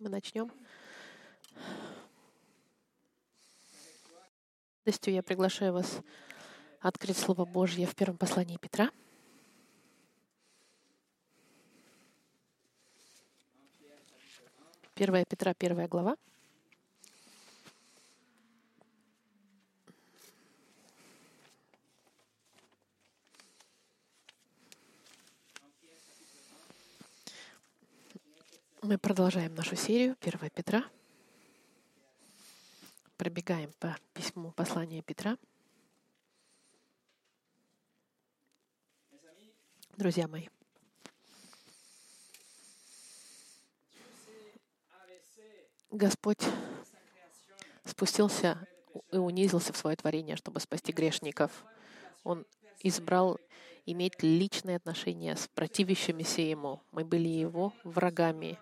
мы начнем. радостью я приглашаю вас открыть Слово Божье в первом послании Петра. Первая Петра, первая глава. Мы продолжаем нашу серию Первая Петра. Пробегаем по письму послания Петра. Друзья мои, Господь спустился и унизился в свое творение, чтобы спасти грешников. Он избрал иметь личные отношения с противящимися Ему. Мы были Его врагами.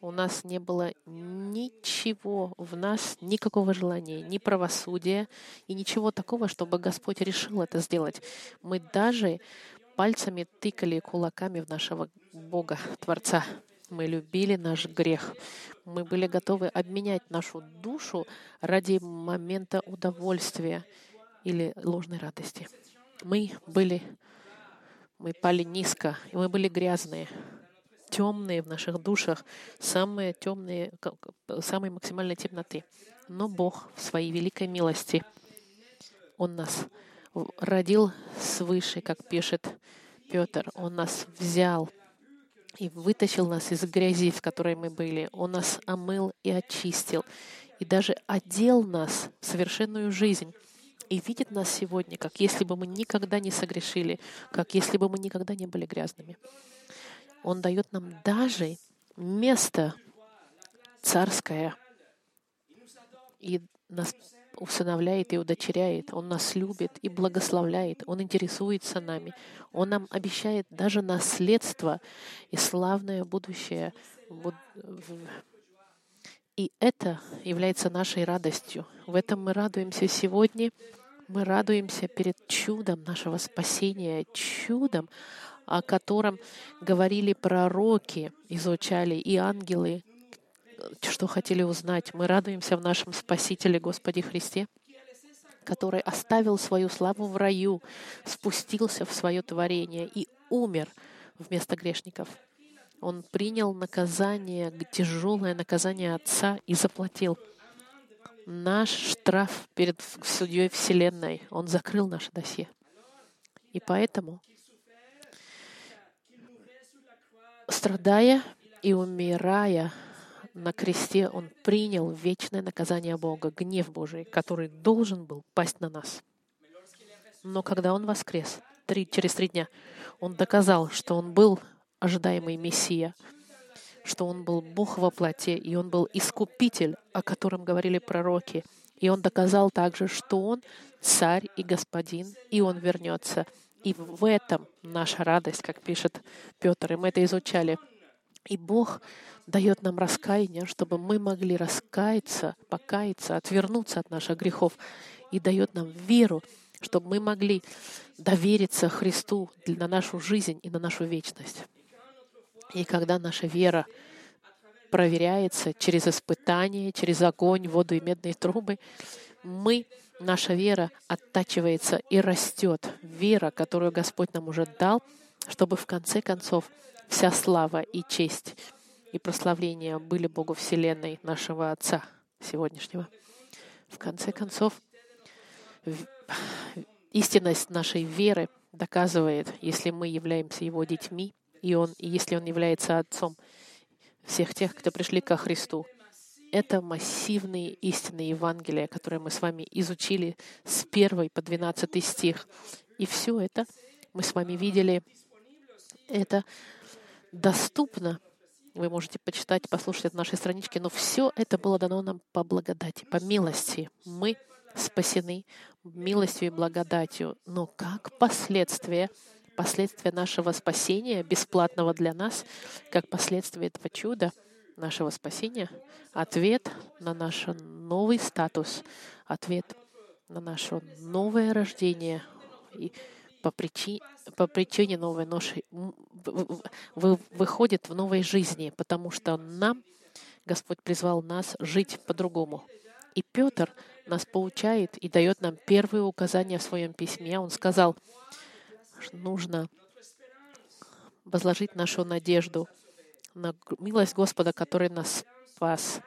У нас не было ничего в нас, никакого желания, ни правосудия и ничего такого, чтобы Господь решил это сделать. Мы даже пальцами тыкали кулаками в нашего Бога, Творца. Мы любили наш грех. Мы были готовы обменять нашу душу ради момента удовольствия или ложной радости. Мы были, мы пали низко, и мы были грязные темные в наших душах, самые темные, самые максимальной темноты. Но Бог в своей великой милости, Он нас родил свыше, как пишет Петр. Он нас взял и вытащил нас из грязи, в которой мы были. Он нас омыл и очистил, и даже одел нас в совершенную жизнь и видит нас сегодня, как если бы мы никогда не согрешили, как если бы мы никогда не были грязными. Он дает нам даже место царское и нас усыновляет и удочеряет. Он нас любит и благословляет. Он интересуется нами. Он нам обещает даже наследство и славное будущее. И это является нашей радостью. В этом мы радуемся сегодня. Мы радуемся перед чудом нашего спасения, чудом, о котором говорили пророки, изучали и ангелы, что хотели узнать. Мы радуемся в нашем Спасителе Господе Христе, который оставил свою славу в раю, спустился в свое творение и умер вместо грешников. Он принял наказание, тяжелое наказание Отца и заплатил наш штраф перед судьей Вселенной. Он закрыл наше досье. И поэтому Страдая и умирая на кресте, Он принял вечное наказание Бога, гнев Божий, который должен был пасть на нас. Но когда Он воскрес, три, через три дня, Он доказал, что Он был ожидаемый Мессия, что Он был Бог во плоти, и Он был искупитель, о котором говорили пророки. И Он доказал также, что Он царь и господин, и Он вернется — и в этом наша радость, как пишет Петр, и мы это изучали. И Бог дает нам раскаяние, чтобы мы могли раскаяться, покаяться, отвернуться от наших грехов, и дает нам веру, чтобы мы могли довериться Христу на нашу жизнь и на нашу вечность. И когда наша вера проверяется через испытания, через огонь, воду и медные трубы, мы наша вера оттачивается и растет. Вера, которую Господь нам уже дал, чтобы в конце концов вся слава и честь и прославление были Богу Вселенной, нашего Отца сегодняшнего. В конце концов, истинность нашей веры доказывает, если мы являемся Его детьми, и, он, и если Он является Отцом всех тех, кто пришли ко Христу, это массивные истины Евангелия, которые мы с вами изучили с 1 по 12 стих. И все это мы с вами видели. Это доступно. Вы можете почитать, послушать от нашей странички, но все это было дано нам по благодати, по милости. Мы спасены милостью и благодатью. Но как последствия, последствия нашего спасения, бесплатного для нас, как последствия этого чуда — нашего спасения, ответ на наш новый статус, ответ на наше новое рождение и по причине, по причине новой ноши выходит в новой жизни, потому что нам Господь призвал нас жить по-другому. И Петр нас поучает и дает нам первые указания в своем письме. Он сказал, нужно возложить нашу надежду на милость Господа, который нас спас.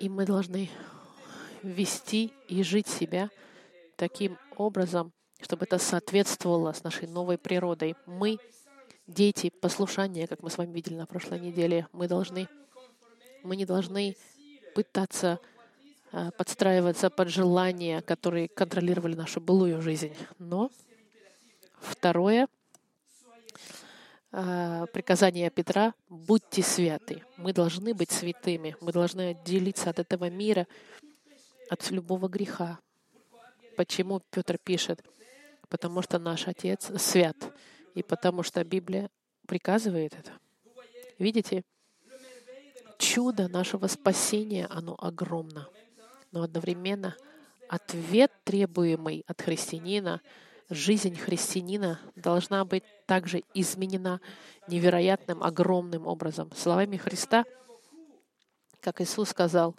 И мы должны вести и жить себя таким образом, чтобы это соответствовало с нашей новой природой. Мы дети послушания, как мы с вами видели на прошлой неделе. Мы должны, мы не должны пытаться а, подстраиваться под желания, которые контролировали нашу былую жизнь. Но второе а, приказание Петра — будьте святы. Мы должны быть святыми. Мы должны отделиться от этого мира, от любого греха. Почему Петр пишет? Потому что наш Отец свят, и потому что Библия приказывает это. Видите? Чудо нашего спасения, оно огромно. Но одновременно ответ, требуемый от христианина, жизнь христианина должна быть также изменена невероятным, огромным образом. Словами Христа, как Иисус сказал,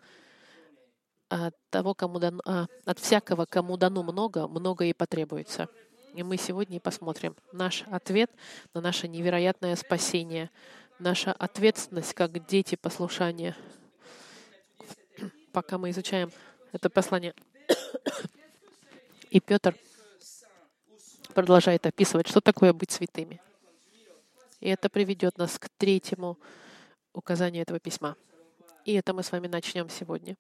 от, того, кому дано, а, от всякого, кому дано много, много и потребуется. И мы сегодня посмотрим наш ответ на наше невероятное спасение, наша ответственность как дети послушания. Пока мы изучаем это послание. И Петр продолжает описывать, что такое быть святыми. И это приведет нас к третьему указанию этого письма. И это мы с вами начнем сегодня.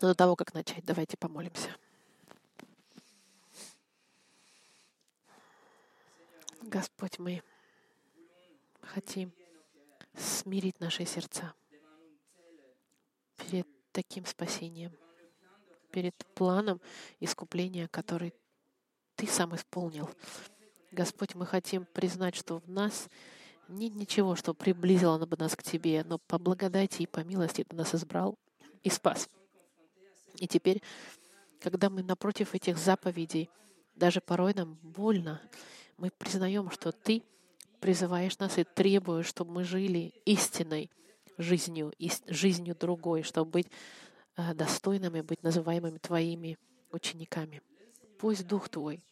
Но до того, как начать, давайте помолимся. Господь, мы хотим смирить наши сердца перед таким спасением, перед планом искупления, который Ты сам исполнил. Господь, мы хотим признать, что в нас нет ничего, что приблизило бы нас к Тебе, но по благодати и по милости Ты нас избрал и спас. И теперь, когда мы напротив этих заповедей, даже порой нам больно, мы признаем, что Ты призываешь нас и требуешь, чтобы мы жили истинной жизнью, жизнью другой, чтобы быть э, достойными, быть называемыми Твоими учениками. Пусть Дух Твой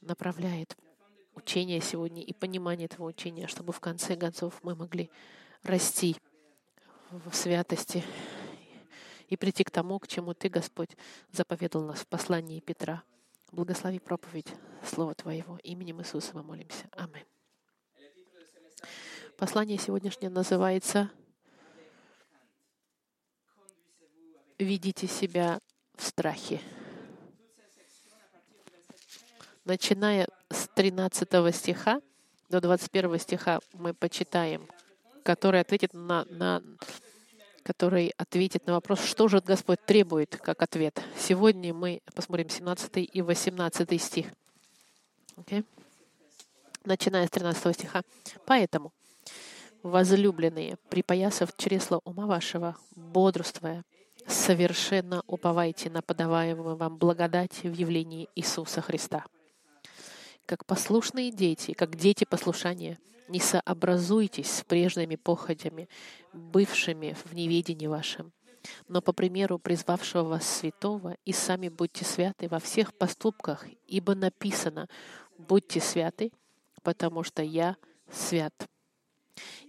направляет учение сегодня и понимание этого учения, чтобы в конце концов мы могли расти в святости и прийти к тому, к чему Ты, Господь, заповедал нас в послании Петра. Благослови проповедь Слова Твоего. Именем Иисуса мы молимся. Аминь. Послание сегодняшнее называется «Ведите себя в страхе». Начиная с 13 стиха до 21 стиха мы почитаем, который ответит на, на который ответит на вопрос, что же Господь требует как ответ. Сегодня мы посмотрим 17 и 18 стих. Okay? Начиная с 13 стиха. «Поэтому, возлюбленные, припоясав чресло ума вашего, бодрствуя, совершенно уповайте на подаваемую вам благодать в явлении Иисуса Христа. Как послушные дети, как дети послушания — не сообразуйтесь с прежними походями, бывшими в неведении вашем, но по примеру призвавшего вас святого, и сами будьте святы во всех поступках, ибо написано «Будьте святы, потому что я свят».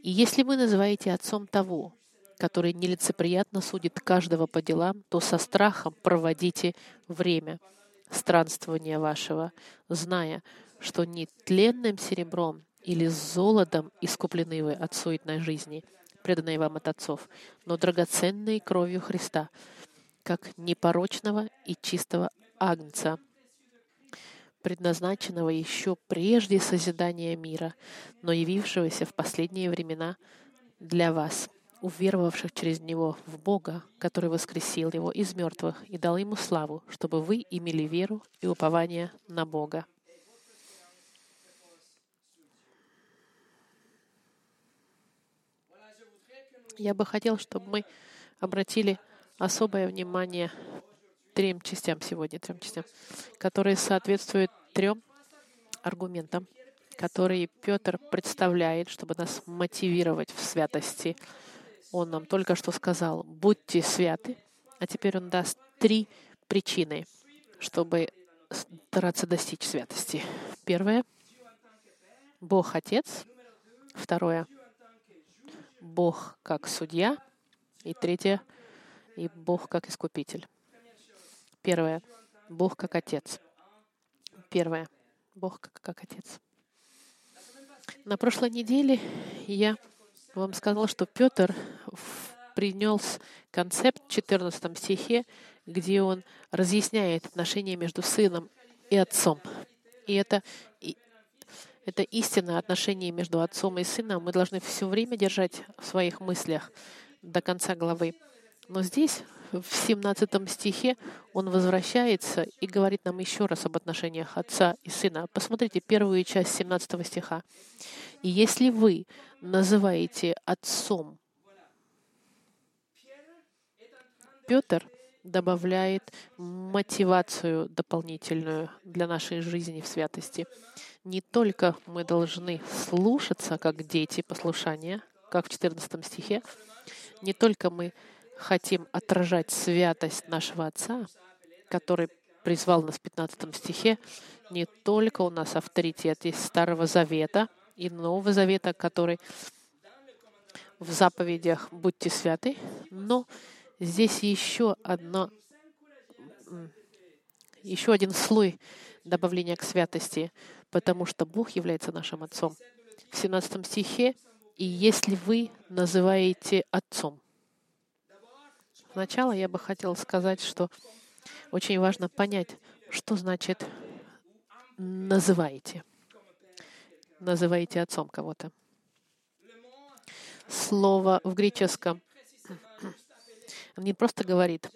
И если вы называете отцом того, который нелицеприятно судит каждого по делам, то со страхом проводите время странствования вашего, зная, что не тленным серебром или золотом искуплены вы от суетной жизни, преданной вам от отцов, но драгоценной кровью Христа, как непорочного и чистого агнца, предназначенного еще прежде созидания мира, но явившегося в последние времена для вас, уверовавших через Него в Бога, который воскресил Его из мертвых и дал Ему славу, чтобы вы имели веру и упование на Бога. Я бы хотел, чтобы мы обратили особое внимание трем частям сегодня, трем частям, которые соответствуют трем аргументам которые Петр представляет, чтобы нас мотивировать в святости. Он нам только что сказал, будьте святы, а теперь он даст три причины, чтобы стараться достичь святости. Первое — Бог Отец. Второе — Бог как судья. И третье — и Бог как искупитель. Первое — Бог как Отец. Первое — Бог как, как Отец. На прошлой неделе я вам сказал, что Петр принес концепт в 14 стихе, где он разъясняет отношения между сыном и отцом. И это, и, это истинное отношение между отцом и сыном мы должны все время держать в своих мыслях до конца главы. Но здесь, в 17 стихе, он возвращается и говорит нам еще раз об отношениях отца и сына. Посмотрите первую часть 17 стиха. «И если вы называете отцом Петр добавляет мотивацию дополнительную для нашей жизни в святости. Не только мы должны слушаться, как дети, послушания, как в 14 стихе, не только мы хотим отражать святость нашего Отца, который призвал нас в 15 стихе, не только у нас авторитет из Старого Завета и Нового Завета, который в заповедях «Будьте святы», но здесь еще одно, еще один слой добавления к святости, потому что Бог является нашим Отцом. В 17 стихе «И если вы называете Отцом». Сначала я бы хотела сказать, что очень важно понять, что значит «называете». Называете отцом кого-то. Слово в греческом не просто говорит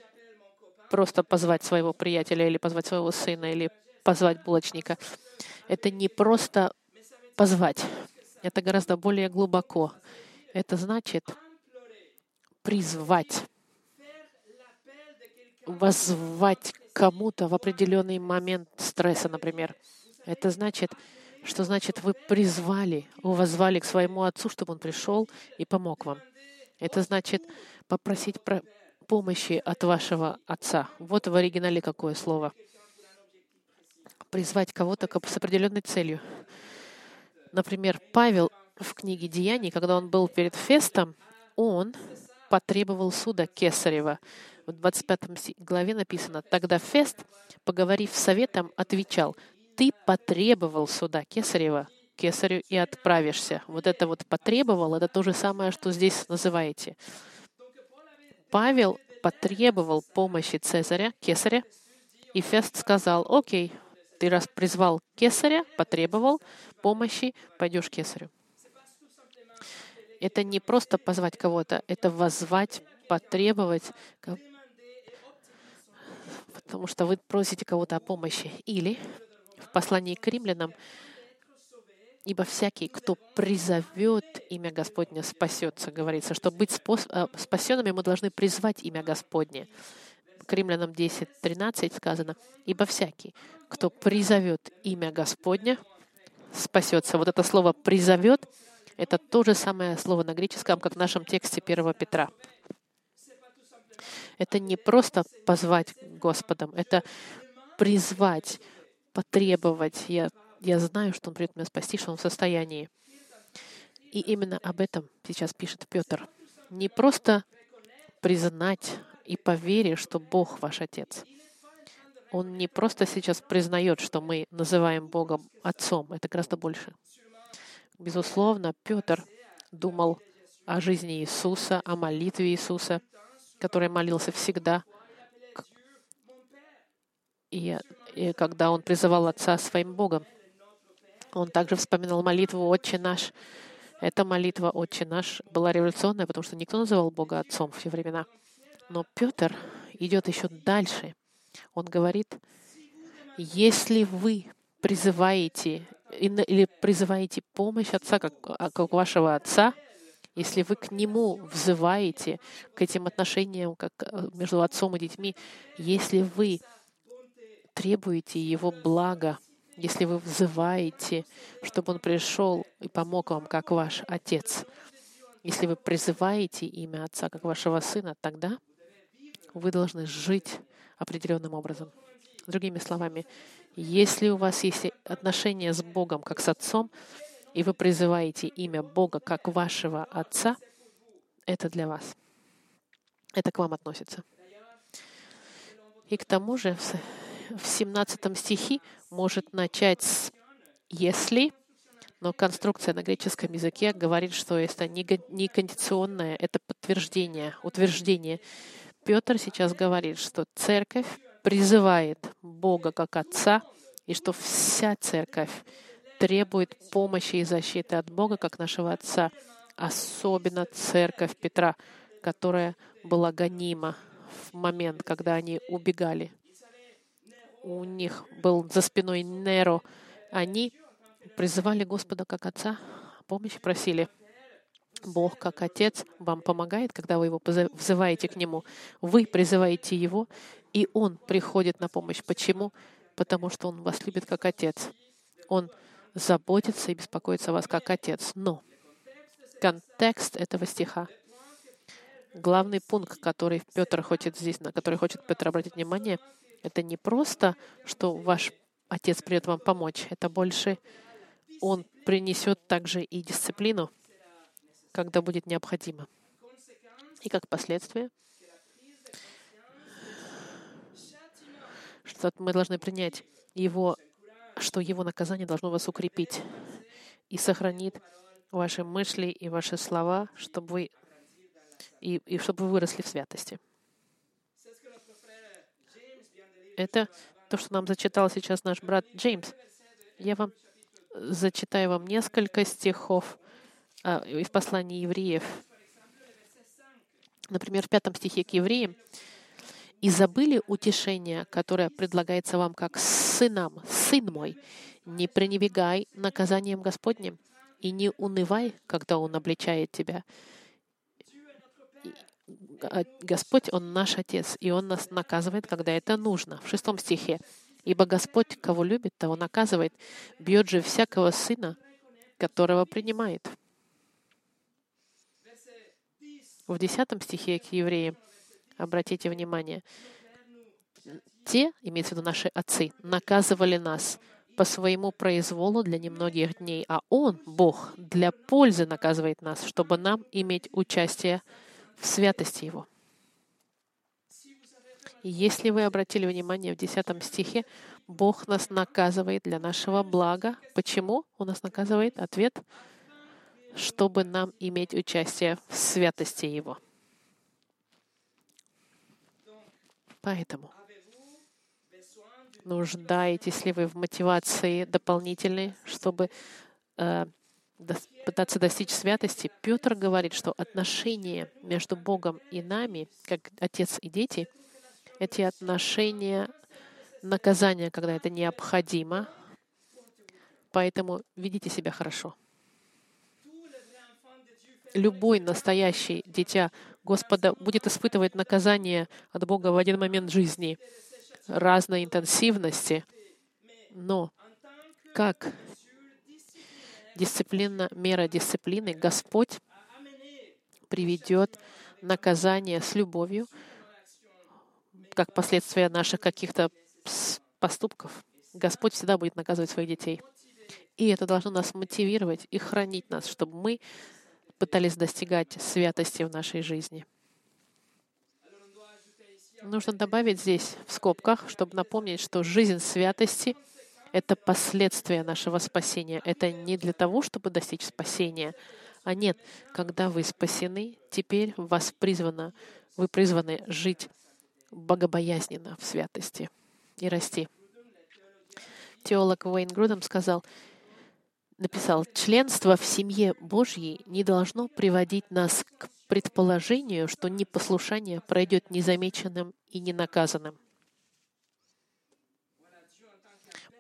просто позвать своего приятеля или позвать своего сына или позвать булочника. Это не просто позвать. Это гораздо более глубоко. Это значит призвать, воззвать кому-то в определенный момент стресса, например. Это значит, что значит вы призвали, возвали к своему отцу, чтобы он пришел и помог вам. Это значит попросить про помощи от вашего отца. Вот в оригинале какое слово. Призвать кого-то с определенной целью. Например, Павел в книге «Деяний», когда он был перед Фестом, он потребовал суда Кесарева. В 25 главе написано, «Тогда Фест, поговорив с советом, отвечал, «Ты потребовал суда Кесарева, Кесарю и отправишься». Вот это вот «потребовал» — это то же самое, что здесь называете. Павел потребовал помощи Цезаря, Кесаря, и Фест сказал, окей, ты раз призвал Кесаря, потребовал помощи, пойдешь к Кесарю. Это не просто позвать кого-то, это воззвать, потребовать, потому что вы просите кого-то о помощи. Или в послании к римлянам Ибо всякий, кто призовет имя Господне, спасется, говорится. Чтобы быть э, спасенными, мы должны призвать имя Господне. К Римлянам 10, 13 сказано, «Ибо всякий, кто призовет имя Господня, спасется». Вот это слово «призовет» — это то же самое слово на греческом, как в нашем тексте 1 Петра. Это не просто позвать Господом, это призвать, потребовать. Я я знаю, что Он придет меня спасти, что Он в состоянии. И именно об этом сейчас пишет Петр. Не просто признать и поверить, что Бог ваш Отец. Он не просто сейчас признает, что мы называем Богом Отцом. Это гораздо больше. Безусловно, Петр думал о жизни Иисуса, о молитве Иисуса, который молился всегда. И, и когда он призывал Отца своим Богом. Он также вспоминал молитву «Отче наш». Эта молитва «Отче наш» была революционная, потому что никто называл Бога Отцом в те времена. Но Петр идет еще дальше. Он говорит, если вы призываете или призываете помощь Отца, как, а, как вашего Отца, если вы к Нему взываете, к этим отношениям как э, между Отцом и детьми, если вы требуете Его блага, если вы взываете, чтобы Он пришел и помог вам, как ваш Отец, если вы призываете имя Отца, как вашего Сына, тогда вы должны жить определенным образом. Другими словами, если у вас есть отношения с Богом, как с Отцом, и вы призываете имя Бога, как вашего Отца, это для вас. Это к вам относится. И к тому же в 17 стихе может начать с «если», но конструкция на греческом языке говорит, что это не кондиционное, это подтверждение, утверждение. Петр сейчас говорит, что церковь призывает Бога как Отца, и что вся церковь требует помощи и защиты от Бога как нашего Отца, особенно церковь Петра, которая была гонима в момент, когда они убегали. У них был за спиной Неро. Они призывали Господа как Отца, помощи просили. Бог как Отец вам помогает, когда вы его взываете к Нему. Вы призываете Его, и Он приходит на помощь. Почему? Потому что Он вас любит как Отец. Он заботится и беспокоится о вас как Отец. Но контекст этого стиха, главный пункт, который Петр хочет здесь, на который хочет Петр обратить внимание, это не просто, что ваш Отец придет вам помочь. Это больше Он принесет также и дисциплину, когда будет необходимо. И как последствие, что мы должны принять его, что его наказание должно вас укрепить и сохранит ваши мысли и ваши слова, чтобы вы и, и чтобы вы выросли в святости. Это то, что нам зачитал сейчас наш брат Джеймс. Я вам зачитаю вам несколько стихов а, из послания евреев. Например, в пятом стихе к евреям. «И забыли утешение, которое предлагается вам как сынам, сын мой, не пренебегай наказанием Господним, и не унывай, когда Он обличает тебя. А, Господь, Он наш Отец, и Он нас наказывает, когда это нужно. В шестом стихе. «Ибо Господь, кого любит, того наказывает, бьет же всякого сына, которого принимает». В десятом стихе к евреям, обратите внимание, те, имеется в виду наши отцы, наказывали нас по своему произволу для немногих дней, а Он, Бог, для пользы наказывает нас, чтобы нам иметь участие в святости Его. И если вы обратили внимание в 10 стихе, Бог нас наказывает для нашего блага. Почему Он нас наказывает? Ответ — чтобы нам иметь участие в святости Его. Поэтому нуждаетесь ли вы в мотивации дополнительной, чтобы э, пытаться достичь святости, Петр говорит, что отношения между Богом и нами, как отец и дети, эти отношения наказания, когда это необходимо, поэтому ведите себя хорошо. Любой настоящий дитя Господа будет испытывать наказание от Бога в один момент жизни разной интенсивности, но как дисциплина, мера дисциплины Господь приведет наказание с любовью, как последствия наших каких-то поступков. Господь всегда будет наказывать своих детей. И это должно нас мотивировать и хранить нас, чтобы мы пытались достигать святости в нашей жизни. Нужно добавить здесь в скобках, чтобы напомнить, что жизнь святости — это последствия нашего спасения. Это не для того, чтобы достичь спасения, а нет, когда вы спасены, теперь вас призвано, вы призваны жить богобоязненно в святости и расти. Теолог Уэйн Грудом сказал, написал, членство в семье Божьей не должно приводить нас к предположению, что непослушание пройдет незамеченным и ненаказанным.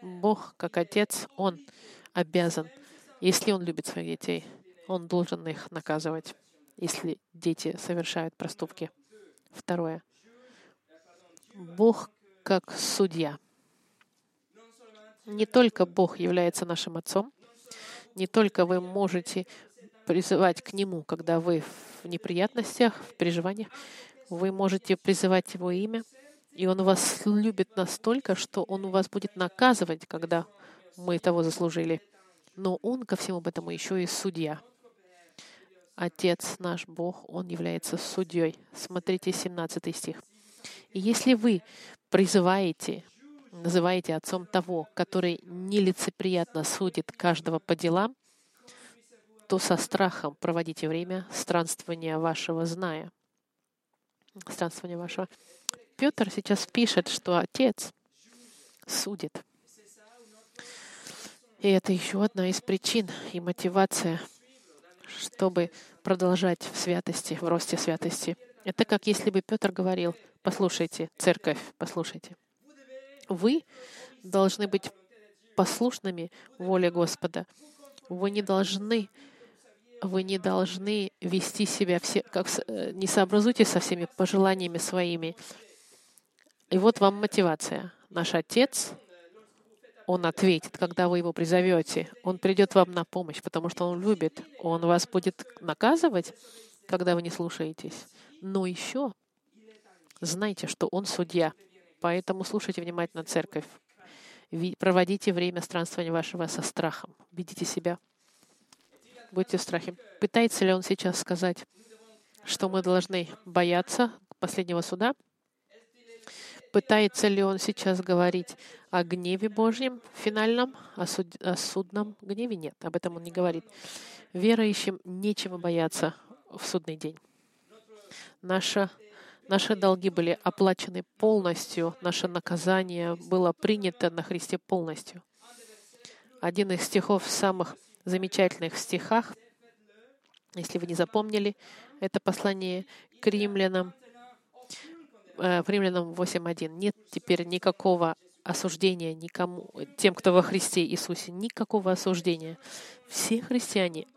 Бог, как Отец, Он обязан, если Он любит своих детей, Он должен их наказывать, если дети совершают проступки. Второе. Бог как судья — Не только Бог является нашим Отцом, не только вы можете призывать к Нему, когда вы в неприятностях, в переживаниях, вы можете призывать Его имя, и Он вас любит настолько, что Он вас будет наказывать, когда мы того заслужили. Но Он ко всему этому еще и судья. Отец наш Бог, Он является судьей. Смотрите 17 стих. И если вы призываете, называете отцом того, который нелицеприятно судит каждого по делам, то со страхом проводите время странствования вашего зная. Странствования вашего. Петр сейчас пишет, что Отец судит. И это еще одна из причин и мотивация, чтобы продолжать в святости, в росте святости. Это как если бы Петр говорил, послушайте, церковь, послушайте. Вы должны быть послушными воле Господа. Вы не должны вы не должны вести себя все, как э, не сообразуйтесь со всеми пожеланиями своими. И вот вам мотивация. Наш Отец, Он ответит, когда вы Его призовете. Он придет вам на помощь, потому что Он любит. Он вас будет наказывать, когда вы не слушаетесь. Но еще знайте, что Он судья. Поэтому слушайте внимательно церковь. Проводите время странствования вашего со страхом. Видите себя будьте в страхе. Пытается ли он сейчас сказать, что мы должны бояться последнего суда? Пытается ли он сейчас говорить о гневе Божьем финальном, о, суд, о судном гневе? Нет, об этом он не говорит. Верующим нечего бояться в судный день. Наша, наши долги были оплачены полностью, наше наказание было принято на Христе полностью. Один из стихов самых замечательных стихах, если вы не запомнили, это послание к римлянам, римлянам 8.1. Нет теперь никакого осуждения никому, тем, кто во Христе Иисусе, никакого осуждения. Все христиане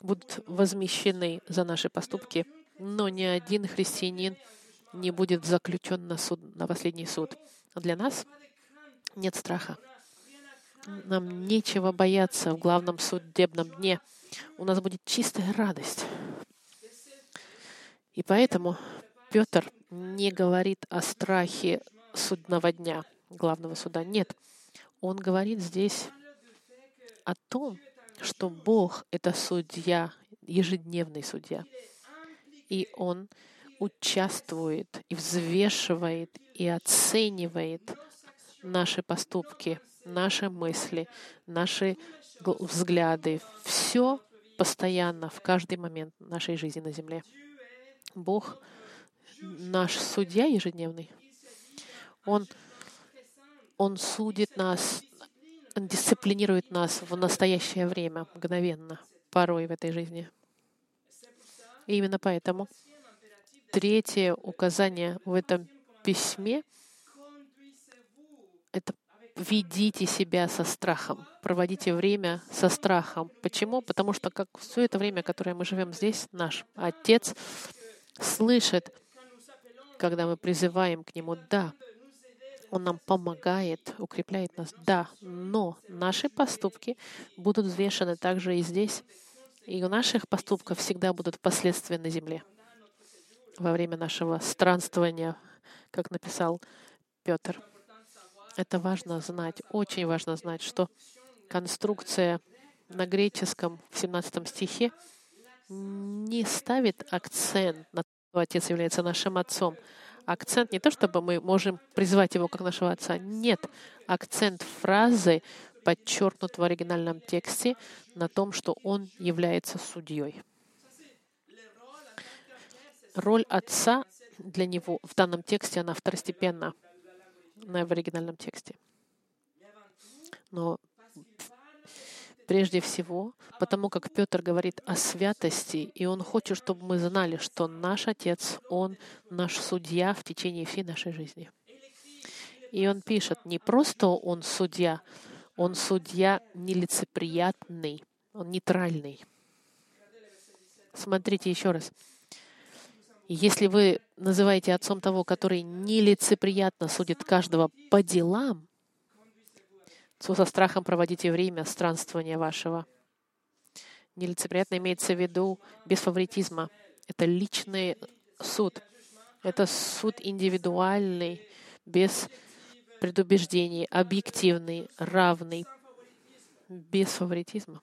будут возмещены за наши поступки, но ни один христианин не будет заключен на, суд, на последний суд. Для нас нет страха. Нам нечего бояться в главном судебном дне. У нас будет чистая радость. И поэтому Петр не говорит о страхе судного дня, главного суда. Нет, он говорит здесь о том, что Бог — это судья, ежедневный судья. И Он участвует и взвешивает и оценивает наши поступки наши мысли, наши взгляды, все постоянно, в каждый момент нашей жизни на земле. Бог наш судья ежедневный. Он, он судит нас, дисциплинирует нас в настоящее время, мгновенно, порой в этой жизни. И именно поэтому третье указание в этом письме — это ведите себя со страхом, проводите время со страхом. Почему? Потому что как все это время, которое мы живем здесь, наш Отец слышит, когда мы призываем к Нему «да». Он нам помогает, укрепляет нас «да». Но наши поступки будут взвешены также и здесь. И у наших поступков всегда будут последствия на земле. Во время нашего странствования, как написал Петр. Это важно знать, очень важно знать, что конструкция на греческом в 17 стихе не ставит акцент на Отец является нашим Отцом. Акцент не то, чтобы мы можем призвать Его как нашего Отца. Нет. Акцент фразы подчеркнут в оригинальном тексте на том, что Он является судьей. Роль Отца для Него в данном тексте, она второстепенна в оригинальном тексте. Но прежде всего, потому как Петр говорит о святости, и он хочет, чтобы мы знали, что наш Отец, Он наш судья в течение всей нашей жизни. И он пишет, не просто Он судья, Он судья нелицеприятный, Он нейтральный. Смотрите еще раз. Если вы называете отцом того, который нелицеприятно судит каждого по делам, со страхом проводите время странствования вашего. Нелицеприятно имеется в виду без фаворитизма. Это личный суд. Это суд индивидуальный, без предубеждений, объективный, равный, без фаворитизма.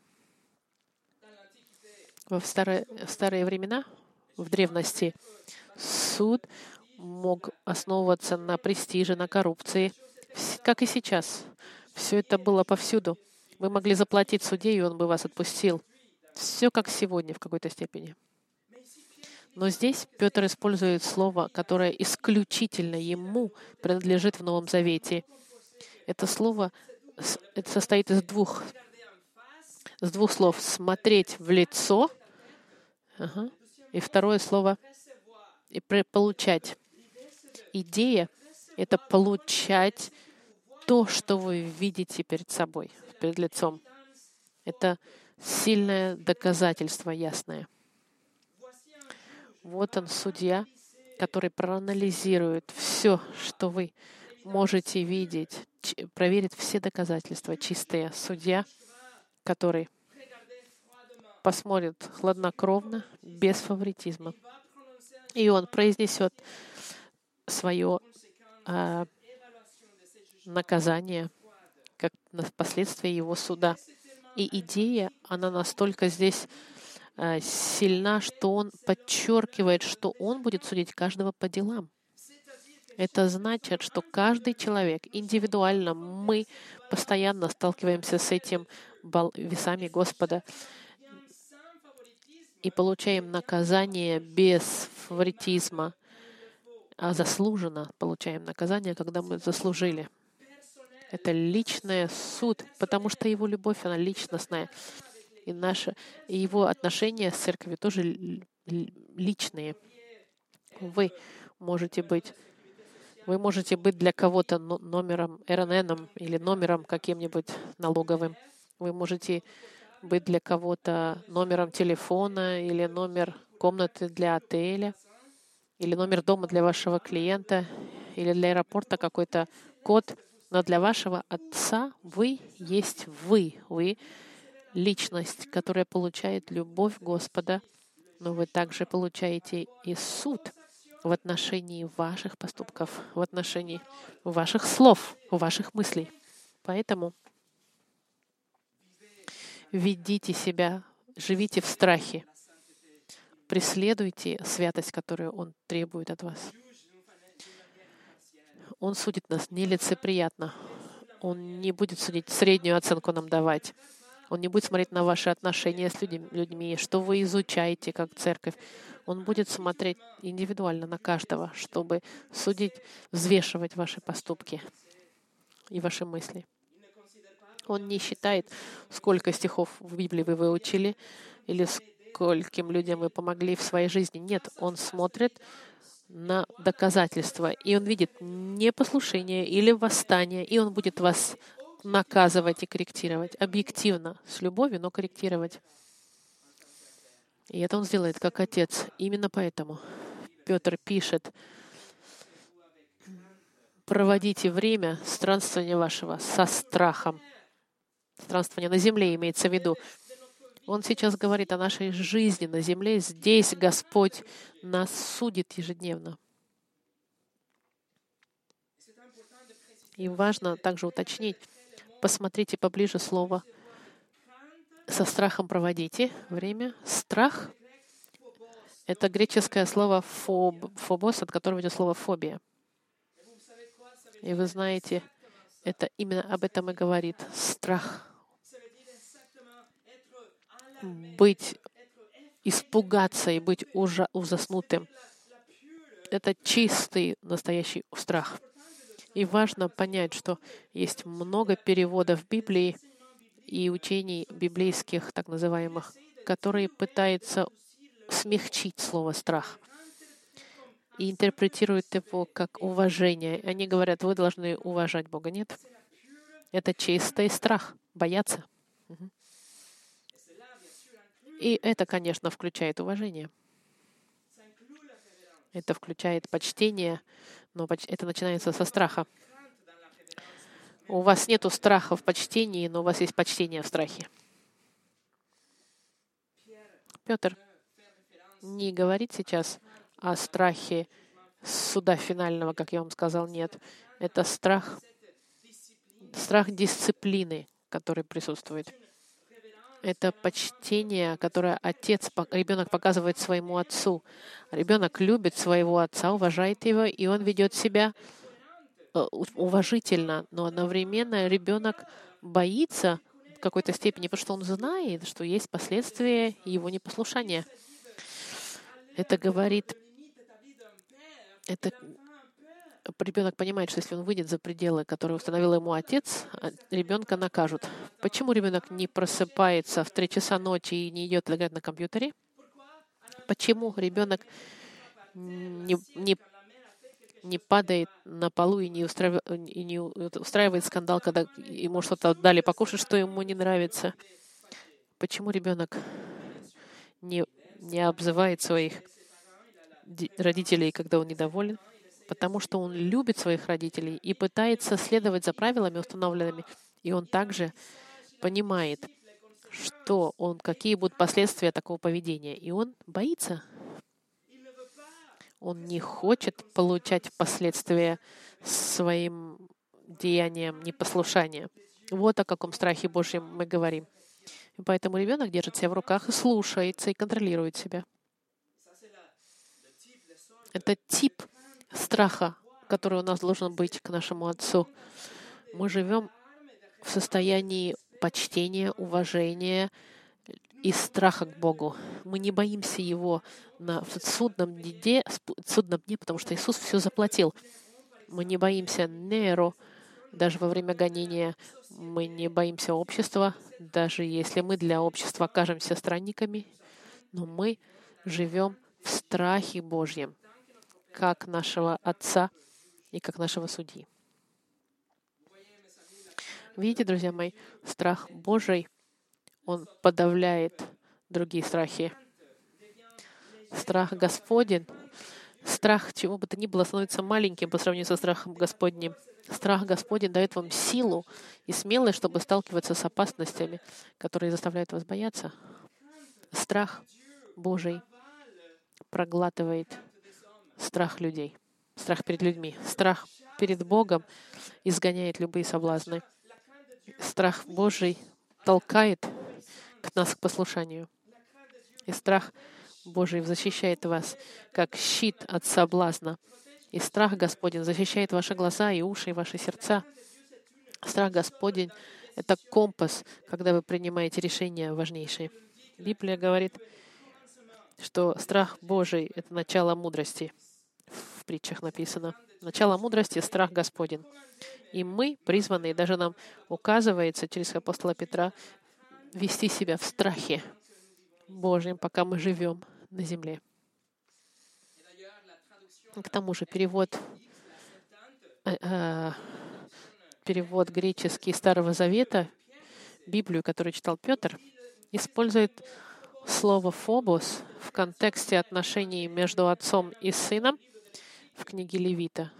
В старые, в старые времена, в древности, суд мог основываться на престиже, на коррупции, как и сейчас. Все это было повсюду. Вы могли заплатить суде, и он бы вас отпустил. Все как сегодня в какой-то степени. Но здесь Петр использует слово, которое исключительно ему принадлежит в Новом Завете. Это слово состоит из двух, из двух слов. Смотреть в лицо. Ага. И второе слово и получать. Идея — это получать то, что вы видите перед собой, перед лицом. Это сильное доказательство ясное. Вот он, судья, который проанализирует все, что вы можете видеть, проверит все доказательства чистые. Судья, который посмотрит хладнокровно, без фаворитизма. И он произнесет свое а, наказание как последствие его суда. И идея, она настолько здесь а, сильна, что он подчеркивает, что он будет судить каждого по делам. Это значит, что каждый человек индивидуально, мы постоянно сталкиваемся с этим весами Господа и получаем наказание без фаворитизма, а заслуженно получаем наказание, когда мы заслужили. Это личный суд, потому что его любовь, она личностная. И, наше, и его отношения с церковью тоже личные. Вы можете быть вы можете быть для кого-то номером РНН или номером каким-нибудь налоговым. Вы можете быть для кого-то номером телефона или номер комнаты для отеля, или номер дома для вашего клиента, или для аэропорта какой-то код. Но для вашего отца вы есть вы. Вы — личность, которая получает любовь Господа, но вы также получаете и суд — в отношении ваших поступков, в отношении ваших слов, ваших мыслей. Поэтому ведите себя, живите в страхе, преследуйте святость, которую Он требует от вас. Он судит нас нелицеприятно. Он не будет судить, среднюю оценку нам давать. Он не будет смотреть на ваши отношения с людьми, что вы изучаете как церковь. Он будет смотреть индивидуально на каждого, чтобы судить, взвешивать ваши поступки и ваши мысли. Он не считает, сколько стихов в Библии вы выучили или скольким людям вы помогли в своей жизни. Нет, он смотрит на доказательства, и он видит непослушание или восстание, и он будет вас наказывать и корректировать объективно, с любовью, но корректировать. И это он сделает как отец. Именно поэтому Петр пишет, проводите время странствования вашего со страхом. Странствование на земле имеется в виду. Он сейчас говорит о нашей жизни на земле. Здесь Господь нас судит ежедневно. И важно также уточнить, посмотрите поближе слово со страхом проводите время. Страх — это греческое слово фоб, фобос, от которого идет слово фобия. И вы знаете, это именно об этом и говорит страх. Быть, испугаться и быть ужа, ужаснутым. Это чистый, настоящий страх. И важно понять, что есть много переводов Библии, и учений библейских, так называемых, которые пытаются смягчить слово «страх» и интерпретируют его как уважение. Они говорят, вы должны уважать Бога. Нет. Это чистый страх, бояться. И это, конечно, включает уважение. Это включает почтение, но это начинается со страха. У вас нету страха в почтении, но у вас есть почтение в страхе. Петр не говорит сейчас о страхе суда финального, как я вам сказал, нет. Это страх, страх дисциплины, который присутствует. Это почтение, которое отец, ребенок показывает своему отцу. Ребенок любит своего отца, уважает его, и он ведет себя э, уважительно, но одновременно ребенок боится в какой-то степени, потому что он знает, что есть последствия его непослушания. Это говорит, это ребенок понимает, что если он выйдет за пределы, которые установил ему отец, а, ребенка накажут. Почему ребенок не просыпается в 3 часа ночи и не идет играть на компьютере? Почему ребенок не, не, не падает на полу и не, устраивает, и не устраивает скандал, когда ему что-то дали покушать, что ему не нравится? Почему ребенок не, не обзывает своих родителей, когда он недоволен? Потому что он любит своих родителей и пытается следовать за правилами установленными. И он также понимает, что он, какие будут последствия такого поведения. И он боится. Он не хочет получать последствия своим деянием непослушания. Вот о каком страхе Божьем мы говорим. И поэтому ребенок держит себя в руках и слушается, и контролирует себя. Это тип страха, который у нас должен быть к нашему Отцу. Мы живем в состоянии почтения, уважения и страха к Богу. Мы не боимся Его на судном дне, судном дне, потому что Иисус все заплатил. Мы не боимся Неро, даже во время гонения. Мы не боимся общества, даже если мы для общества окажемся странниками. Но мы живем в страхе Божьем как нашего Отца и как нашего Судьи. Видите, друзья мои, страх Божий, он подавляет другие страхи. Страх Господень, страх чего бы то ни было становится маленьким по сравнению со страхом Господним. Страх Господень дает вам силу и смелость, чтобы сталкиваться с опасностями, которые заставляют вас бояться. Страх Божий проглатывает страх людей, страх перед людьми, страх перед Богом изгоняет любые соблазны. Страх Божий толкает к нас к послушанию. И страх Божий защищает вас, как щит от соблазна. И страх Господень защищает ваши глаза и уши, и ваши сердца. Страх Господень — это компас, когда вы принимаете решения важнейшие. Библия говорит, что страх Божий — это начало мудрости в притчах написано. Начало мудрости — страх Господень. И мы призваны, и даже нам указывается через апостола Петра, вести себя в страхе Божьем, пока мы живем на земле. К тому же перевод, э, э, перевод греческий Старого Завета, Библию, которую читал Петр, использует слово «фобос» в контексте отношений между отцом и сыном — в книге Левита.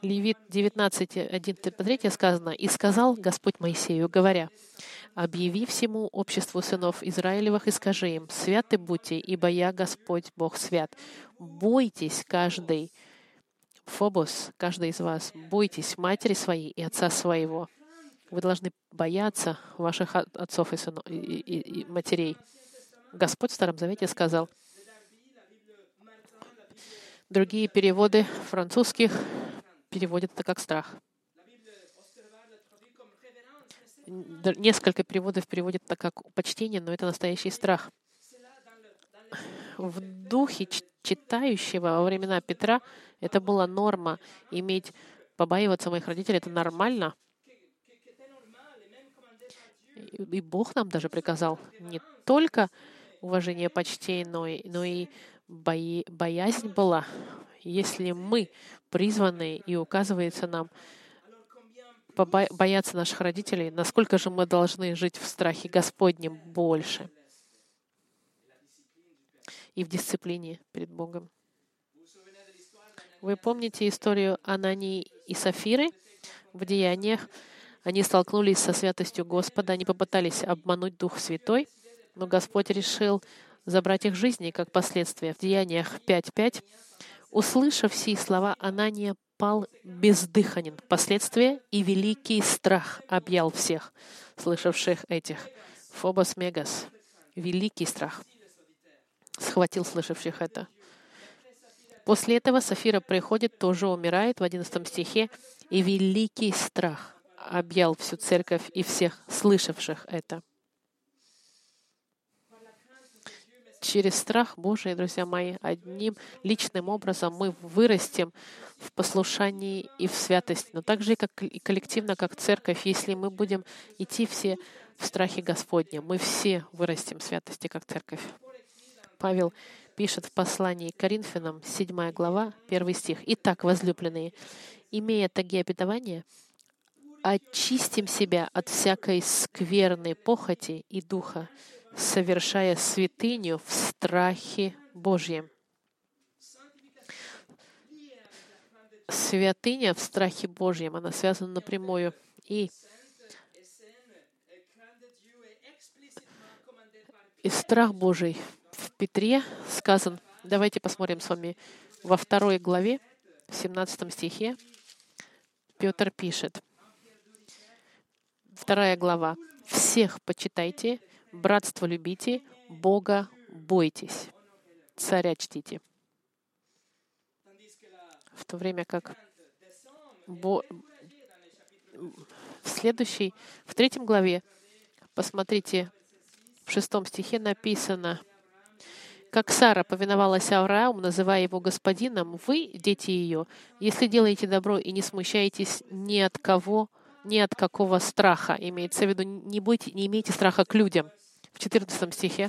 Левит 19, 1-3 сказано, «И сказал Господь Моисею, говоря, «Объяви всему обществу сынов Израилевых и скажи им, святы будьте, ибо я Господь Бог свят. Бойтесь каждый, Фобос, каждый из вас, бойтесь матери своей и отца своего». Вы должны бояться ваших отцов и, сынов, и, и, и матерей. Господь в Старом Завете сказал, Другие переводы французских переводят это как страх. Несколько переводов переводят это как почтение, но это настоящий страх. В духе читающего во времена Петра это была норма. Иметь, побаиваться моих родителей — это нормально. И Бог нам даже приказал не только уважение, почтение, но и, но и бои, боязнь была. Если мы призваны и указывается нам бояться наших родителей, насколько же мы должны жить в страхе Господнем больше и в дисциплине перед Богом. Вы помните историю Анании и Сафиры? В деяниях они столкнулись со святостью Господа, они попытались обмануть Дух Святой, но Господь решил забрать их жизни как последствие. В Деяниях 5.5 Услышав сии слова, Анания пал бездыханен. Последствия и великий страх объял всех, слышавших этих. Фобос Мегас. Великий страх схватил слышавших это. После этого Сафира приходит, тоже умирает в 11 стихе, и великий страх объял всю церковь и всех слышавших это. Через страх Божий, друзья мои, одним личным образом мы вырастем в послушании и в святости, но также и, как, и коллективно, как церковь, если мы будем идти все в страхе Господнем, мы все вырастем в святости, как церковь. Павел пишет в послании к Коринфянам, 7 глава, 1 стих. «Итак, возлюбленные, имея такие обетования, очистим себя от всякой скверной похоти и духа, совершая святыню в страхе Божьем. Святыня в страхе Божьем, она связана напрямую. И, и страх Божий в Петре сказан. Давайте посмотрим с вами во второй главе, в 17 стихе. Петр пишет. Вторая глава. «Всех почитайте, Братство любите, Бога бойтесь, царя чтите. В то время как Бо... в следующей, в третьем главе, посмотрите, в шестом стихе написано, как Сара повиновалась Аврааму, называя его господином, вы, дети ее, если делаете добро и не смущаетесь ни от кого, ни от какого страха. Имеется в виду, не, будьте, не имейте страха к людям. В 14 стихе.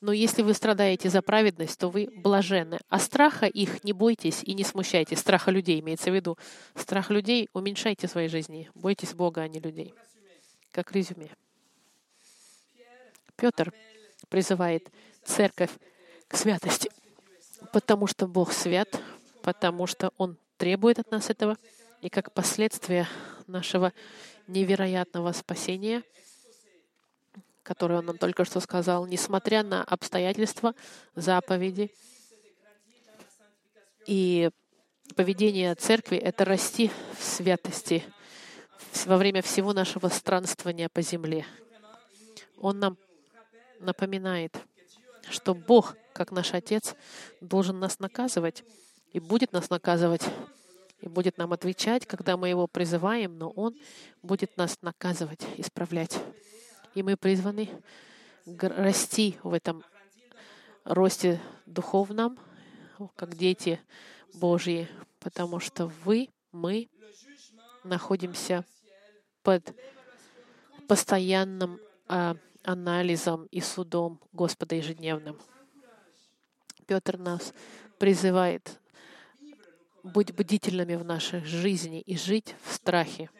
Но если вы страдаете за праведность, то вы блаженны. А страха их не бойтесь и не смущайтесь. Страха людей имеется в виду. Страх людей уменьшайте в своей жизни. Бойтесь Бога, а не людей. Как резюме. Петр призывает церковь к святости, потому что Бог свят, потому что Он требует от нас этого, и как последствие нашего невероятного спасения, которое он нам только что сказал, несмотря на обстоятельства, заповеди и поведение церкви, это расти в святости во время всего нашего странствования по земле. Он нам напоминает, что Бог, как наш Отец, должен нас наказывать и будет нас наказывать и будет нам отвечать, когда мы Его призываем, но Он будет нас наказывать, исправлять. И мы призваны расти в этом росте духовном, как дети Божьи, потому что вы, мы находимся под постоянным а, анализом и судом Господа ежедневным. Петр нас призывает быть бдительными в нашей жизни и жить в страхе,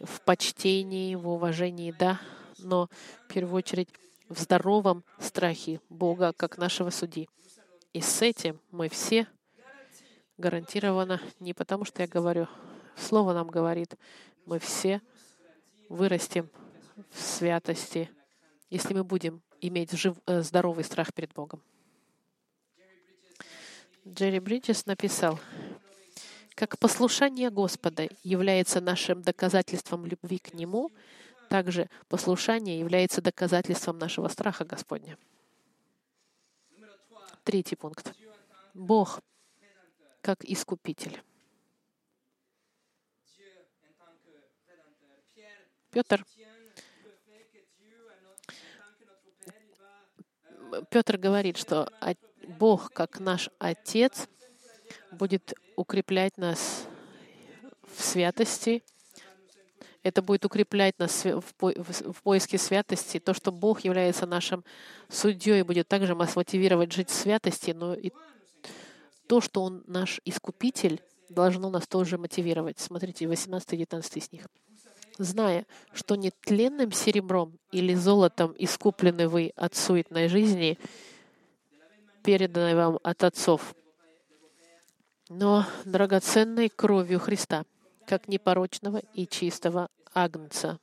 в почтении, в уважении, да, но в первую очередь в здоровом страхе Бога как нашего судьи. И с этим мы все гарантированно, не потому что я говорю, Слово нам говорит, мы все вырастем в святости, если мы будем иметь жив, э, здоровый страх перед Богом. Джерри Бриджес написал, как послушание Господа является нашим доказательством любви к Нему, также послушание является доказательством нашего страха Господня. Третий пункт. Бог как искупитель. Петр Петр говорит, что Бог, как наш Отец, будет укреплять нас в святости. Это будет укреплять нас в поиске святости. То, что Бог является нашим судьей, будет также нас мотивировать жить в святости, но и то, что Он наш искупитель, должно нас тоже мотивировать. Смотрите, 18-19 стих. «Зная, что не тленным серебром или золотом искуплены вы от суетной жизни, переданной вам от отцов, но драгоценной кровью Христа, как непорочного и чистого агнца.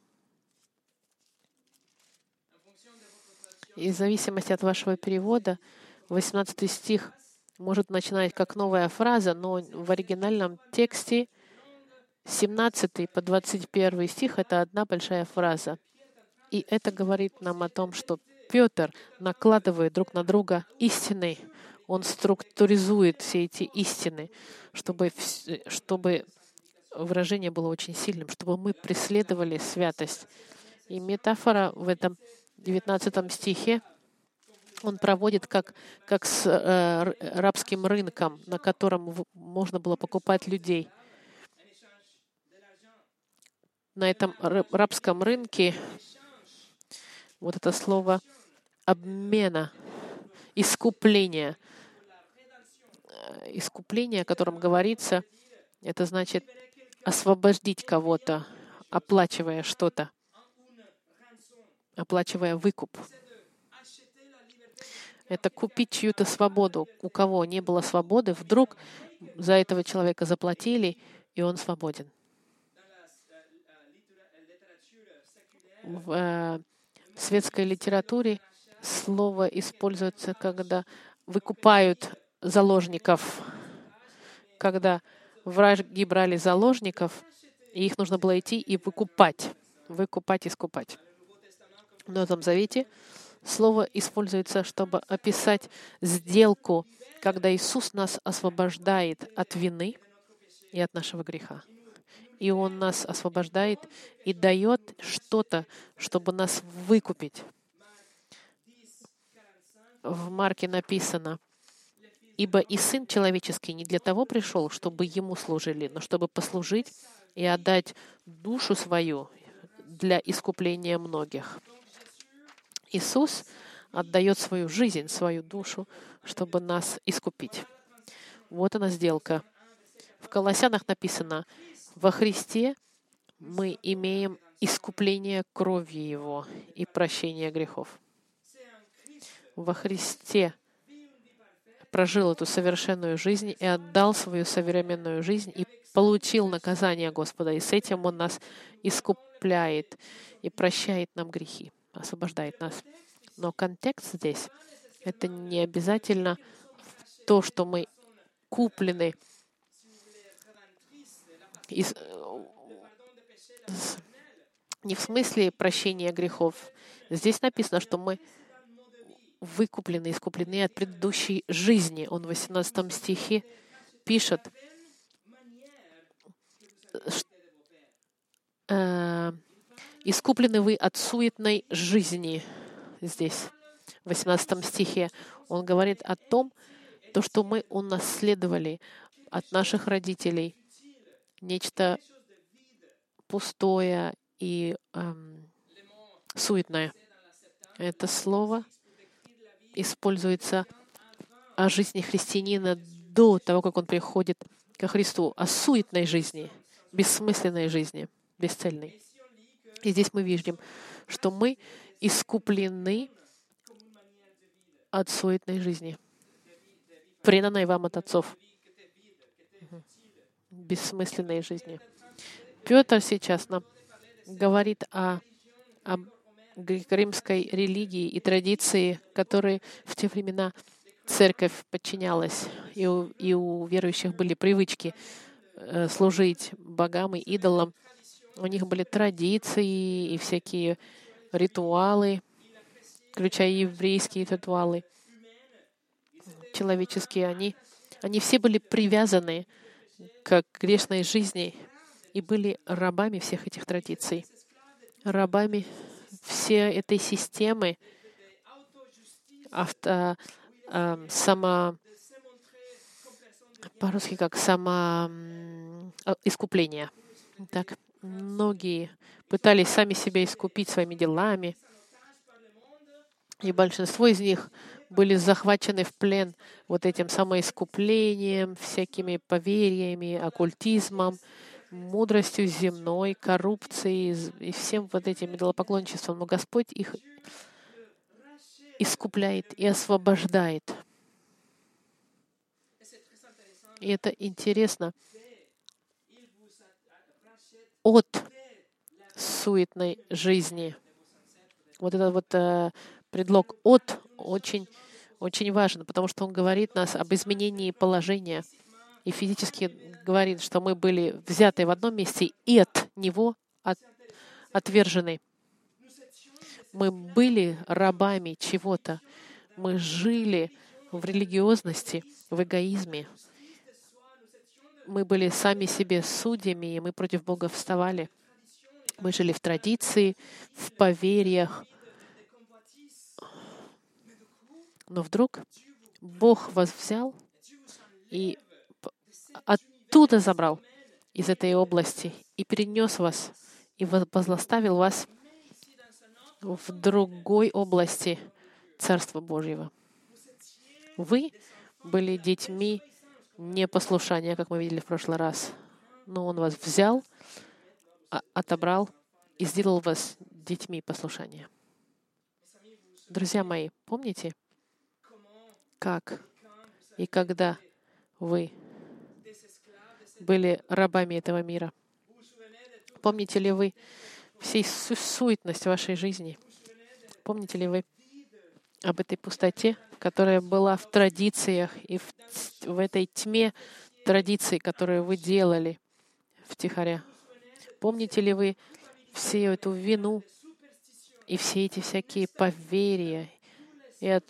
И в зависимости от вашего перевода, 18 стих может начинать как новая фраза, но в оригинальном тексте 17 по 21 стих — это одна большая фраза. И это говорит нам о том, что Петр накладывает друг на друга истины. Он структуризует все эти истины, чтобы, чтобы выражение было очень сильным, чтобы мы преследовали святость. И метафора в этом 19 стихе он проводит как, как с э, рабским рынком, на котором можно было покупать людей. На этом рабском рынке вот это слово обмена, искупления. Искупление, о котором говорится, это значит освободить кого-то, оплачивая что-то, оплачивая выкуп. Это купить чью-то свободу. У кого не было свободы, вдруг за этого человека заплатили, и он свободен. В э, светской литературе слово используется, когда выкупают заложников, когда враги брали заложников, и их нужно было идти и выкупать, выкупать и скупать. В Новом Завете слово используется, чтобы описать сделку, когда Иисус нас освобождает от вины и от нашего греха и Он нас освобождает и дает что-то, чтобы нас выкупить. В Марке написано, «Ибо и Сын Человеческий не для того пришел, чтобы Ему служили, но чтобы послужить и отдать душу свою для искупления многих». Иисус отдает свою жизнь, свою душу, чтобы нас искупить. Вот она сделка. В Колоссянах написано, во Христе мы имеем искупление крови Его и прощение грехов. Во Христе прожил эту совершенную жизнь и отдал свою современную жизнь и получил наказание Господа. И с этим Он нас искупляет и прощает нам грехи, освобождает нас. Но контекст здесь — это не обязательно то, что мы куплены из, не в смысле прощения грехов. Здесь написано, что мы выкуплены, искуплены от предыдущей жизни. Он в 18 стихе пишет, э, «Искуплены вы от суетной жизни». Здесь, в 18 стихе, он говорит о том, то, что мы унаследовали от наших родителей — нечто пустое и эм, суетное. Это слово используется о жизни христианина до того, как он приходит ко Христу, о суетной жизни, бессмысленной жизни, бесцельной. И здесь мы видим, что мы искуплены от суетной жизни, преданной вам от отцов бессмысленной жизни. Петр сейчас нам говорит о, о греко-римской религии и традиции, которые в те времена церковь подчинялась, и у, и у верующих были привычки э, служить богам и идолам. У них были традиции и всякие ритуалы, включая еврейские ритуалы, человеческие. Они, они все были привязаны к грешной жизни и были рабами всех этих традиций, рабами всей этой системы авто, э, само, по-русски как само э, искупление. Так, многие пытались сами себя искупить своими делами, и большинство из них были захвачены в плен вот этим самоискуплением, всякими поверьями, оккультизмом, мудростью земной, коррупцией и всем вот этим идолопоклонничеством. Но Господь их искупляет и освобождает. И это интересно. От суетной жизни. Вот этот вот э, предлог «от» очень, очень важен, потому что он говорит нас об изменении положения и физически говорит, что мы были взяты в одном месте и от него от, отвержены. Мы были рабами чего-то. Мы жили в религиозности, в эгоизме. Мы были сами себе судьями, и мы против Бога вставали. Мы жили в традиции, в поверьях. Но вдруг Бог вас взял и оттуда забрал, из этой области, и перенес вас, и возлоставил вас в другой области Царства Божьего. Вы были детьми непослушания, как мы видели в прошлый раз. Но Он вас взял, отобрал и сделал вас детьми послушания. Друзья мои, помните, как и когда вы были рабами этого мира? Помните ли вы всей су суетность вашей жизни? Помните ли вы об этой пустоте, которая была в традициях и в, в этой тьме традиций, которые вы делали втихаря? Помните ли вы всю эту вину и все эти всякие поверья и, от,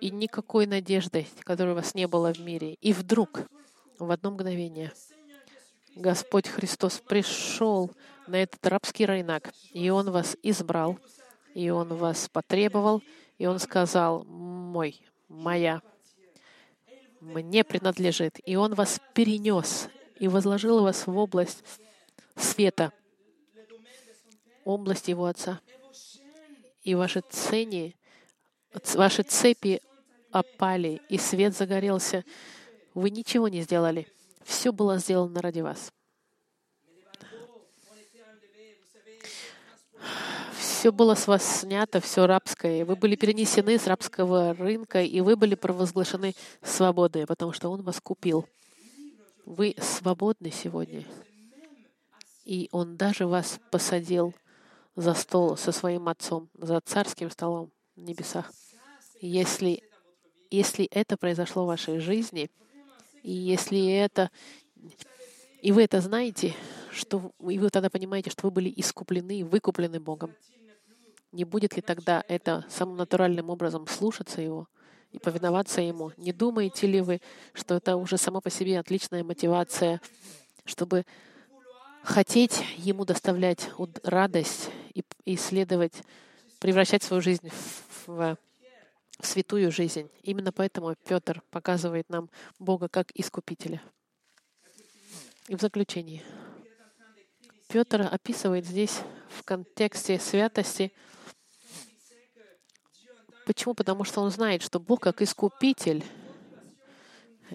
и никакой надежды, которой у вас не было в мире? И вдруг, в одно мгновение, Господь Христос пришел на этот рабский рынок, и Он вас избрал, и Он вас потребовал, и Он сказал, «Мой, моя, мне принадлежит». И Он вас перенес и возложил вас в область света, область Его Отца. И ваши цени, ваши цепи опали, и свет загорелся. Вы ничего не сделали. Все было сделано ради вас. Все было с вас снято, все рабское. Вы были перенесены с рабского рынка, и вы были провозглашены свободны, потому что Он вас купил. Вы свободны сегодня. И Он даже вас посадил за стол со своим отцом, за царским столом в небесах. Если, если это произошло в вашей жизни, и если это, и вы это знаете, что, и вы тогда понимаете, что вы были искуплены, выкуплены Богом, не будет ли тогда это самым натуральным образом слушаться Его и повиноваться Ему? Не думаете ли вы, что это уже само по себе отличная мотивация, чтобы хотеть Ему доставлять радость и исследовать, превращать свою жизнь в, в святую жизнь. Именно поэтому Петр показывает нам Бога как Искупителя. И в заключении. Петр описывает здесь в контексте святости. Почему? Потому что он знает, что Бог как Искупитель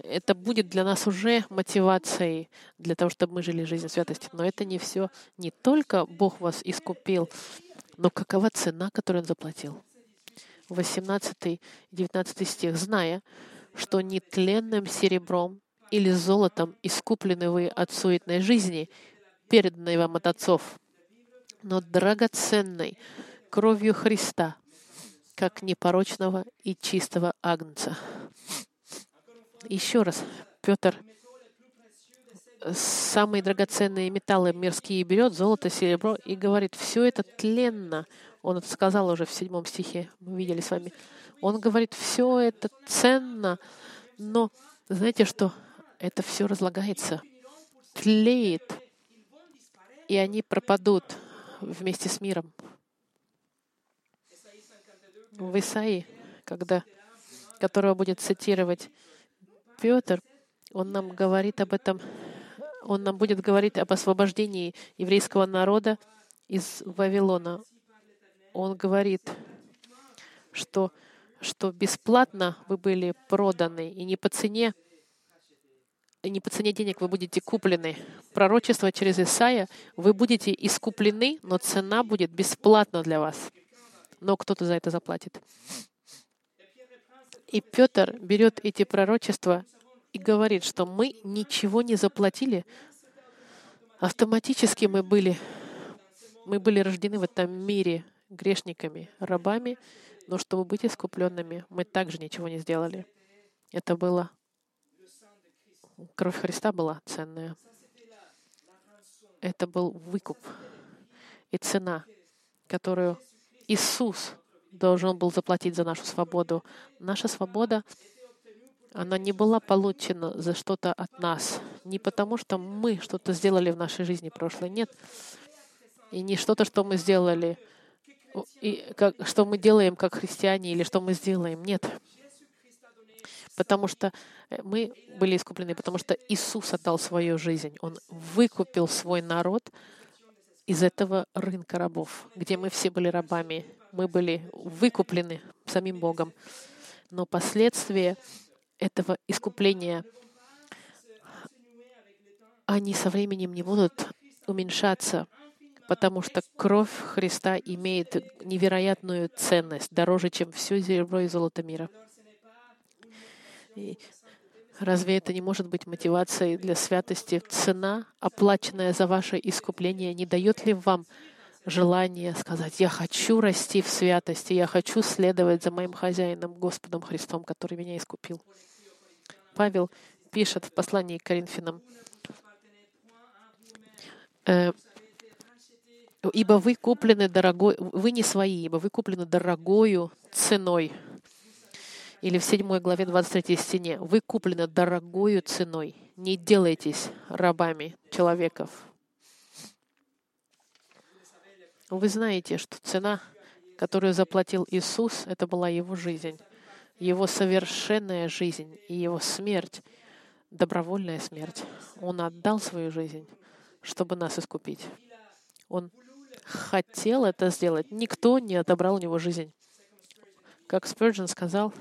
это будет для нас уже мотивацией для того, чтобы мы жили жизнь святости. Но это не все. Не только Бог вас искупил, но какова цена, которую Он заплатил. 18-19 стих. «Зная, что нетленным серебром или золотом искуплены вы от суетной жизни, переданной вам от отцов, но драгоценной кровью Христа, как непорочного и чистого агнца, еще раз, Петр самые драгоценные металлы мирские берет, золото, серебро, и говорит, все это тленно. Он это сказал уже в седьмом стихе, мы видели с вами. Он говорит, все это ценно, но знаете что? Это все разлагается, тлеет, и они пропадут вместе с миром. В Исаии, когда, которого будет цитировать Петр, он нам говорит об этом, он нам будет говорить об освобождении еврейского народа из Вавилона. Он говорит, что, что бесплатно вы были проданы, и не по цене и не по цене денег вы будете куплены. Пророчество через Исаия, вы будете искуплены, но цена будет бесплатна для вас. Но кто-то за это заплатит. И Петр берет эти пророчества и говорит, что мы ничего не заплатили, автоматически мы были, мы были рождены в этом мире грешниками, рабами, но чтобы быть искупленными, мы также ничего не сделали. Это было... Кровь Христа была ценная. Это был выкуп и цена, которую Иисус должен был заплатить за нашу свободу. Наша свобода, она не была получена за что-то от нас. Не потому, что мы что-то сделали в нашей жизни прошлой. Нет. И не что-то, что мы сделали, и как, что мы делаем как христиане, или что мы сделаем. Нет. Потому что э, мы были искуплены, потому что Иисус отдал свою жизнь. Он выкупил свой народ из этого рынка рабов, где мы все были рабами. Мы были выкуплены самим Богом. Но последствия этого искупления, они со временем не будут уменьшаться, потому что кровь Христа имеет невероятную ценность, дороже, чем все серебро и золото мира. И Разве это не может быть мотивацией для святости? Цена, оплаченная за ваше искупление, не дает ли вам желание сказать, я хочу расти в святости, я хочу следовать за моим хозяином, Господом Христом, который меня искупил. Павел пишет в послании к Коринфянам, э, «Ибо вы куплены дорогой, вы не свои, ибо вы куплены дорогою ценой, или в 7 главе 23 стене, «Вы куплены дорогою ценой, не делайтесь рабами человеков». Вы знаете, что цена, которую заплатил Иисус, это была Его жизнь, Его совершенная жизнь и Его смерть, добровольная смерть. Он отдал свою жизнь, чтобы нас искупить. Он хотел это сделать. Никто не отобрал у него жизнь. Как Спurgeon сказал,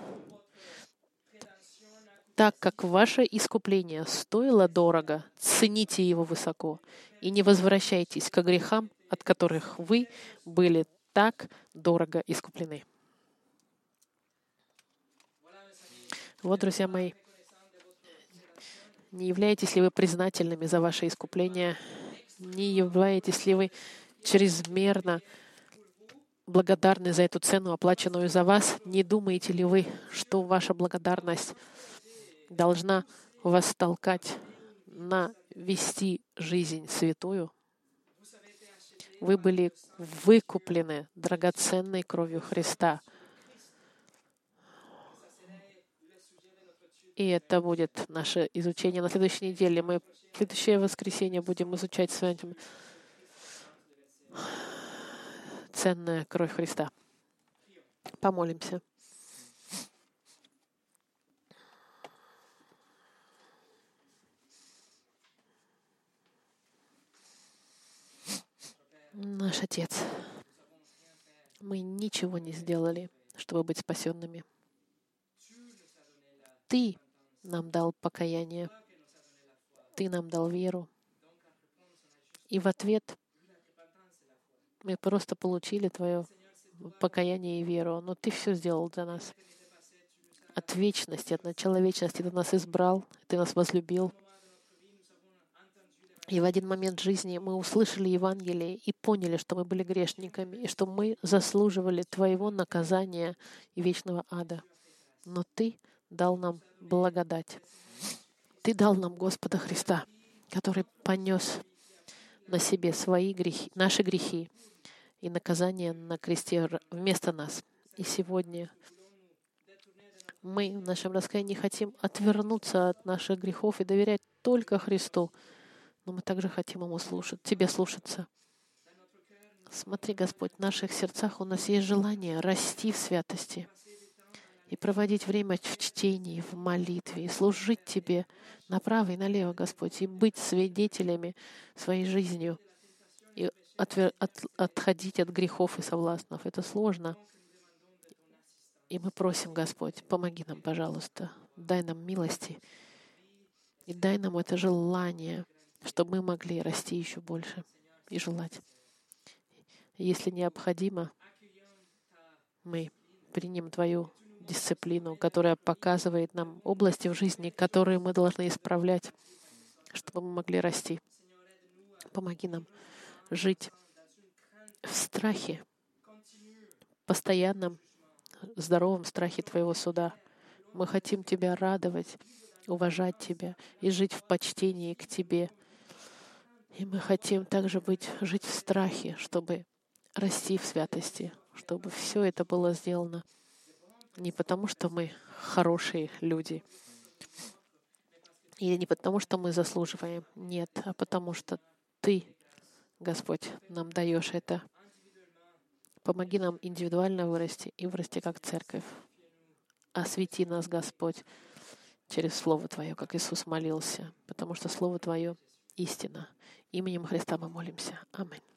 так как ваше искупление стоило дорого, цените его высоко и не возвращайтесь к грехам, от которых вы были так дорого искуплены. Вот, друзья мои, не являетесь ли вы признательными за ваше искупление? Не являетесь ли вы чрезмерно благодарны за эту цену, оплаченную за вас? Не думаете ли вы, что ваша благодарность должна вас толкать на вести жизнь святую. Вы были выкуплены драгоценной кровью Христа. И это будет наше изучение на следующей неделе. Мы в следующее воскресенье будем изучать с вами ценная кровь Христа. Помолимся. Наш Отец, мы ничего не сделали, чтобы быть спасенными. Ты нам дал покаяние, Ты нам дал веру. И в ответ мы просто получили Твое покаяние и веру. Но Ты все сделал для нас. От вечности, от начала вечности Ты нас избрал, Ты нас возлюбил. И в один момент жизни мы услышали Евангелие и поняли, что мы были грешниками, и что мы заслуживали Твоего наказания и вечного ада. Но Ты дал нам благодать. Ты дал нам Господа Христа, который понес на себе свои грехи, наши грехи и наказание на кресте вместо нас. И сегодня мы в нашем раскаянии хотим отвернуться от наших грехов и доверять только Христу, но мы также хотим Ему слушать, Тебе слушаться. Смотри, Господь, в наших сердцах у нас есть желание расти в святости и проводить время в чтении, в молитве, и служить Тебе направо и налево, Господь, и быть свидетелями своей жизнью, отвер... от... отходить от грехов и соблазнов. Это сложно. И мы просим, Господь, помоги нам, пожалуйста, дай нам милости и дай нам это желание — чтобы мы могли расти еще больше и желать. Если необходимо, мы примем Твою дисциплину, которая показывает нам области в жизни, которые мы должны исправлять, чтобы мы могли расти. Помоги нам жить в страхе, постоянном здоровом страхе Твоего суда. Мы хотим Тебя радовать, уважать Тебя и жить в почтении к Тебе. И мы хотим также быть, жить в страхе, чтобы расти в святости, чтобы все это было сделано не потому, что мы хорошие люди, и не потому, что мы заслуживаем, нет, а потому что Ты, Господь, нам даешь это. Помоги нам индивидуально вырасти и вырасти как церковь. Освети нас, Господь, через Слово Твое, как Иисус молился, потому что Слово Твое — истина. Именем Христа мы молимся. Аминь.